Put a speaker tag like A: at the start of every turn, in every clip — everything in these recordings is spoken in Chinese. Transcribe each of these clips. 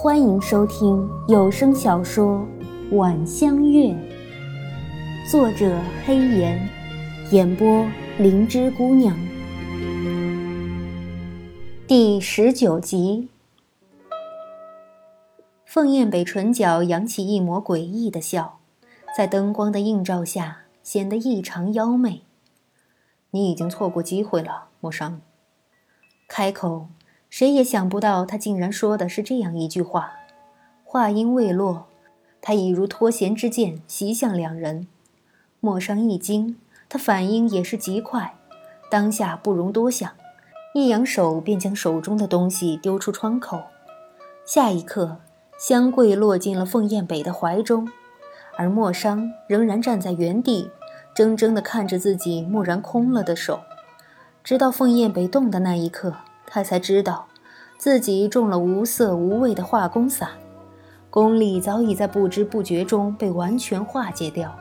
A: 欢迎收听有声小说《晚香月》，作者黑岩，演播灵芝姑娘，第十九集。凤燕北唇角扬起一抹诡异的笑，在灯光的映照下显得异常妖媚。你已经错过机会了，莫商。开口。谁也想不到，他竟然说的是这样一句话。话音未落，他已如脱弦之箭袭向两人。莫商一惊，他反应也是极快，当下不容多想，一扬手便将手中的东西丢出窗口。下一刻，香桂落进了凤燕北的怀中，而莫商仍然站在原地，怔怔地看着自己蓦然空了的手，直到凤燕北动的那一刻。他才知道，自己中了无色无味的化功散，功力早已在不知不觉中被完全化解掉。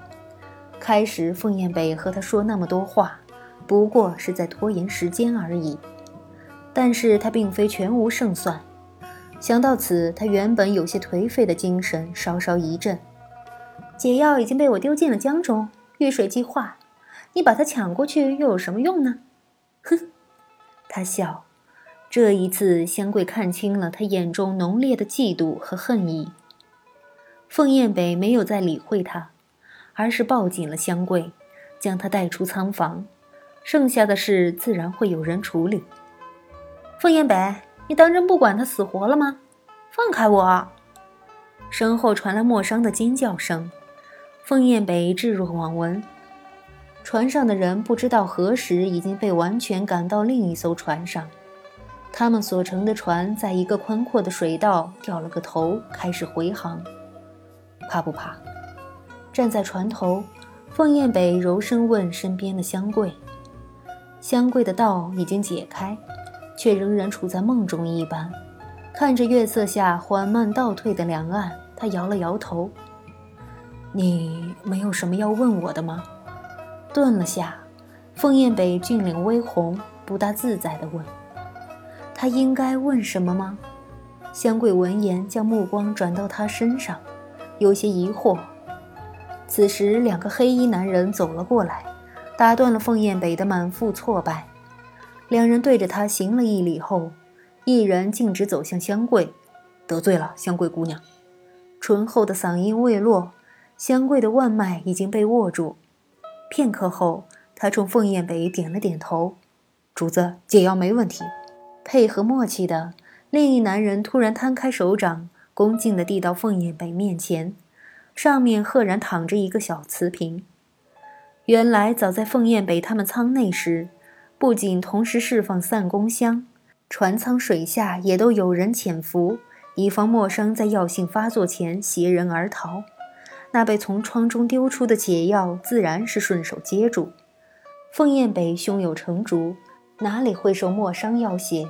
A: 开始，凤燕北和他说那么多话，不过是在拖延时间而已。但是他并非全无胜算。想到此，他原本有些颓废的精神稍稍一振。解药已经被我丢进了江中，遇水即化，你把它抢过去又有什么用呢？哼，他笑。这一次，香桂看清了他眼中浓烈的嫉妒和恨意。凤燕北没有再理会他，而是抱紧了香桂，将他带出仓房。剩下的事自然会有人处理。凤燕北，你当真不管他死活了吗？放开我！身后传来莫商的尖叫声。凤燕北置若罔闻。船上的人不知道何时已经被完全赶到另一艘船上。他们所乘的船在一个宽阔的水道掉了个头，开始回航。怕不怕？站在船头，凤燕北柔声问身边的香桂。香桂的道已经解开，却仍然处在梦中一般，看着月色下缓慢倒退的两岸，他摇了摇头：“你没有什么要问我的吗？”顿了下，凤燕北俊脸微红，不大自在地问。他应该问什么吗？香桂闻言，将目光转到他身上，有些疑惑。此时，两个黑衣男人走了过来，打断了凤燕北的满腹挫败。两人对着他行了一礼后，一人径直走向香桂，得罪了香桂姑娘。醇厚的嗓音未落，香桂的腕脉已经被握住。片刻后，他冲凤燕北点了点头：“主子，解药没问题。”配合默契的另一男人突然摊开手掌，恭敬地递到凤燕北面前，上面赫然躺着一个小瓷瓶。原来早在凤燕北他们舱内时，不仅同时释放散功香，船舱水下也都有人潜伏，以防陌生在药性发作前携人而逃。那被从窗中丢出的解药，自然是顺手接住。凤燕北胸有成竹。哪里会受莫伤要挟？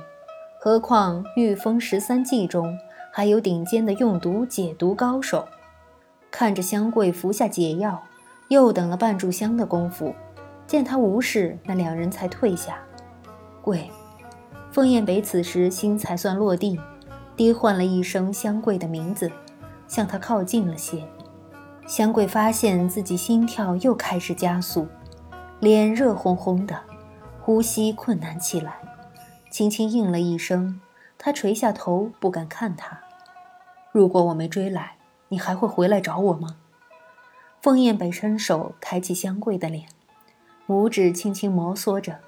A: 何况御风十三计中还有顶尖的用毒解毒高手。看着香桂服下解药，又等了半炷香的功夫，见他无事，那两人才退下。桂，凤燕北此时心才算落地，低唤了一声香桂的名字，向他靠近了些。香桂发现自己心跳又开始加速，脸热烘烘的。呼吸困难起来，轻轻应了一声。他垂下头，不敢看他。如果我没追来，你还会回来找我吗？凤燕北伸手抬起香桂的脸，拇指轻轻摩挲着，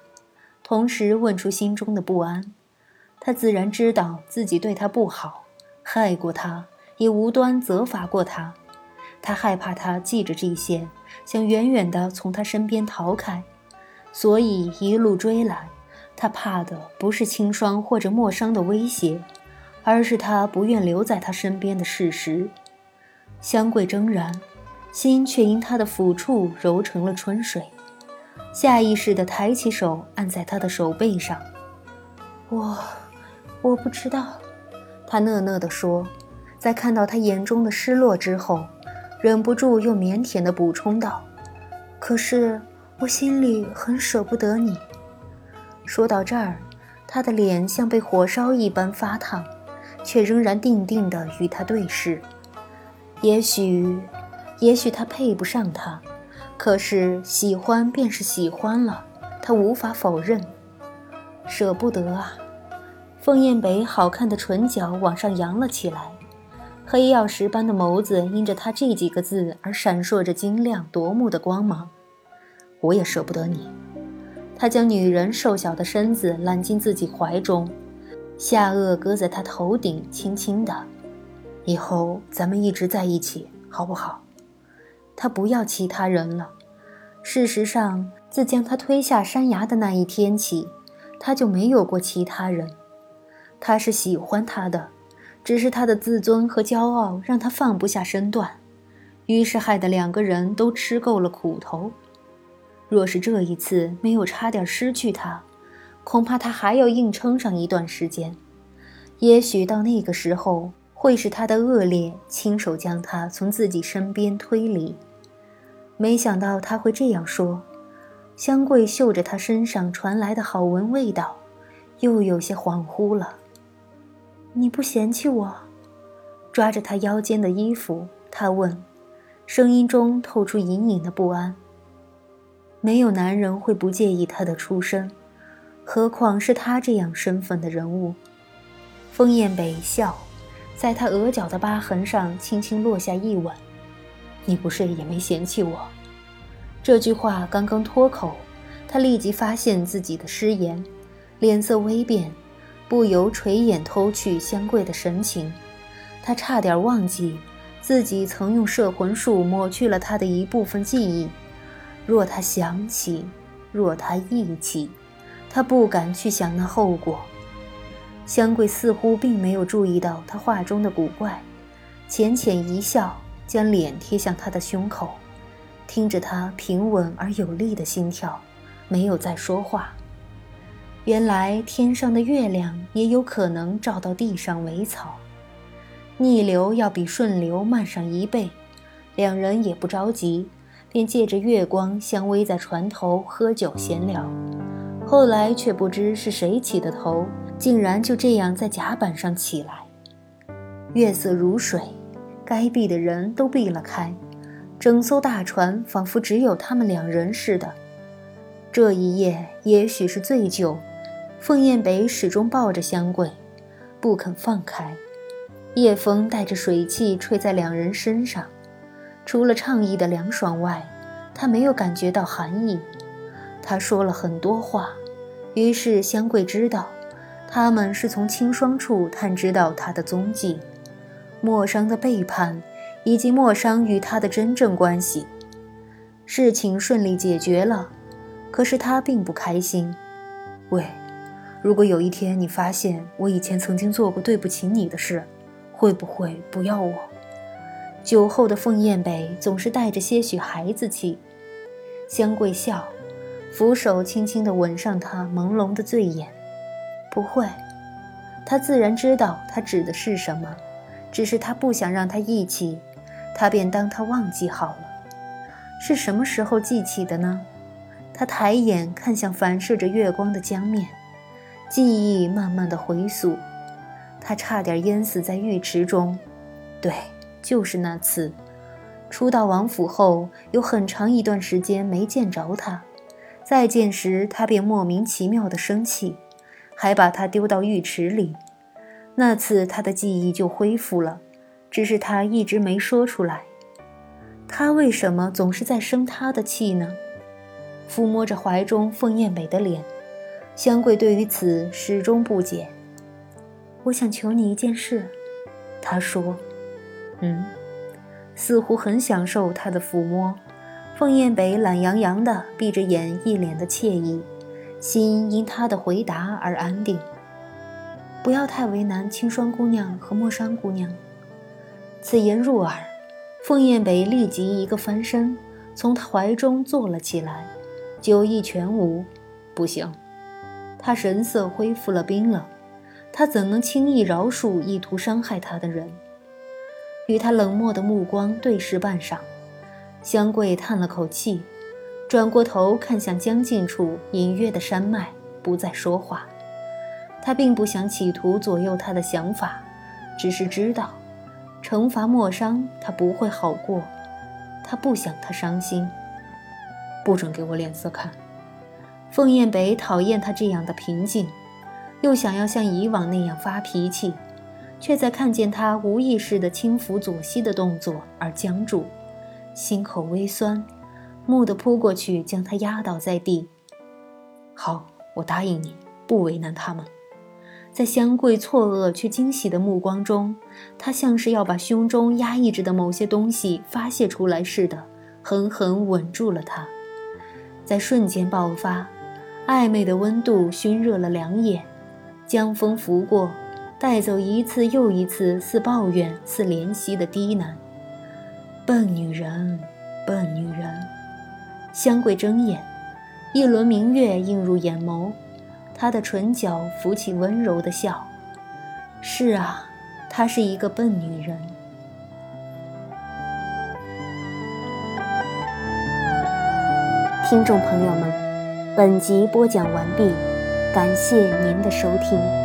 A: 同时问出心中的不安。他自然知道自己对他不好，害过他，也无端责罚过他。他害怕他记着这些，想远远地从他身边逃开。所以一路追来，他怕的不是清霜或者莫伤的威胁，而是他不愿留在他身边的事实。香桂怔然，心却因他的抚触揉成了春水，下意识地抬起手按在他的手背上。我，我不知道，他讷讷地说，在看到他眼中的失落之后，忍不住又腼腆地补充道：“可是。”我心里很舍不得你。说到这儿，他的脸像被火烧一般发烫，却仍然定定地与他对视。也许，也许他配不上他，可是喜欢便是喜欢了，他无法否认。舍不得啊！凤燕北好看的唇角往上扬了起来，黑曜石般的眸子因着他这几个字而闪烁着晶亮夺目的光芒。我也舍不得你。他将女人瘦小的身子揽进自己怀中，下颚搁在她头顶，轻轻的。以后咱们一直在一起，好不好？他不要其他人了。事实上，自将他推下山崖的那一天起，他就没有过其他人。他是喜欢他的，只是他的自尊和骄傲让他放不下身段，于是害得两个人都吃够了苦头。若是这一次没有差点失去他，恐怕他还要硬撑上一段时间。也许到那个时候，会是他的恶劣亲手将他从自己身边推离。没想到他会这样说。香桂嗅着他身上传来的好闻味道，又有些恍惚了。你不嫌弃我？抓着他腰间的衣服，他问，声音中透出隐隐的不安。没有男人会不介意她的出身，何况是他这样身份的人物。风燕北笑，在他额角的疤痕上轻轻落下一吻。你不睡也没嫌弃我。这句话刚刚脱口，他立即发现自己的失言，脸色微变，不由垂眼偷去香桂的神情。他差点忘记自己曾用摄魂术抹去了他的一部分记忆。若他想起，若他忆起，他不敢去想那后果。香桂似乎并没有注意到他话中的古怪，浅浅一笑，将脸贴向他的胸口，听着他平稳而有力的心跳，没有再说话。原来天上的月亮也有可能照到地上苇草，逆流要比顺流慢上一倍，两人也不着急。便借着月光相偎在船头喝酒闲聊，后来却不知是谁起的头，竟然就这样在甲板上起来。月色如水，该避的人都避了开，整艘大船仿佛只有他们两人似的。这一夜也许是醉酒，凤雁北始终抱着香桂，不肯放开。夜风带着水汽吹在两人身上。除了畅意的凉爽外，他没有感觉到寒意。他说了很多话，于是香桂知道，他们是从清霜处探知到他的踪迹，莫商的背叛，以及莫商与他的真正关系。事情顺利解决了，可是他并不开心。喂，如果有一天你发现我以前曾经做过对不起你的事，会不会不要我？酒后的凤燕北总是带着些许孩子气，香桂笑，扶手轻轻地吻上他朦胧的醉眼。不会，他自然知道他指的是什么，只是他不想让他忆起，他便当他忘记好了。是什么时候记起的呢？他抬眼看向反射着月光的江面，记忆慢慢的回溯，他差点淹死在浴池中。对。就是那次，初到王府后，有很长一段时间没见着他。再见时，他便莫名其妙的生气，还把他丢到浴池里。那次他的记忆就恢复了，只是他一直没说出来。他为什么总是在生他的气呢？抚摸着怀中凤燕美的脸，香桂对于此始终不解。我想求你一件事，他说。嗯，似乎很享受他的抚摸。凤燕北懒洋洋的闭着眼，一脸的惬意，心因他的回答而安定。不要太为难清霜姑娘和莫商姑娘。此言入耳，凤燕北立即一个翻身，从他怀中坐了起来，酒意全无。不行，他神色恢复了冰冷，他怎能轻易饶恕意图伤害他的人？与他冷漠的目光对视半晌，香桂叹了口气，转过头看向江近处隐约的山脉，不再说话。他并不想企图左右他的想法，只是知道，惩罚莫商，他不会好过。他不想他伤心。不准给我脸色看。凤燕北讨厌他这样的平静，又想要像以往那样发脾气，却在看见他无意识的轻抚左膝的动作而僵住，心口微酸，蓦地扑过去将他压倒在地。好，我答应你，不为难他们。在香桂错愕却惊喜的目光中，他像是要把胸中压抑着的某些东西发泄出来似的，狠狠吻住了他，在瞬间爆发，暧昧的温度熏热了两眼，江风拂过，带走一次又一次似抱怨似怜惜的低喃。笨女人，笨女人。香桂睁眼，一轮明月映入眼眸。她的唇角浮起温柔的笑。是啊，她是一个笨女人。听众朋友们，本集播讲完毕，感谢您的收听。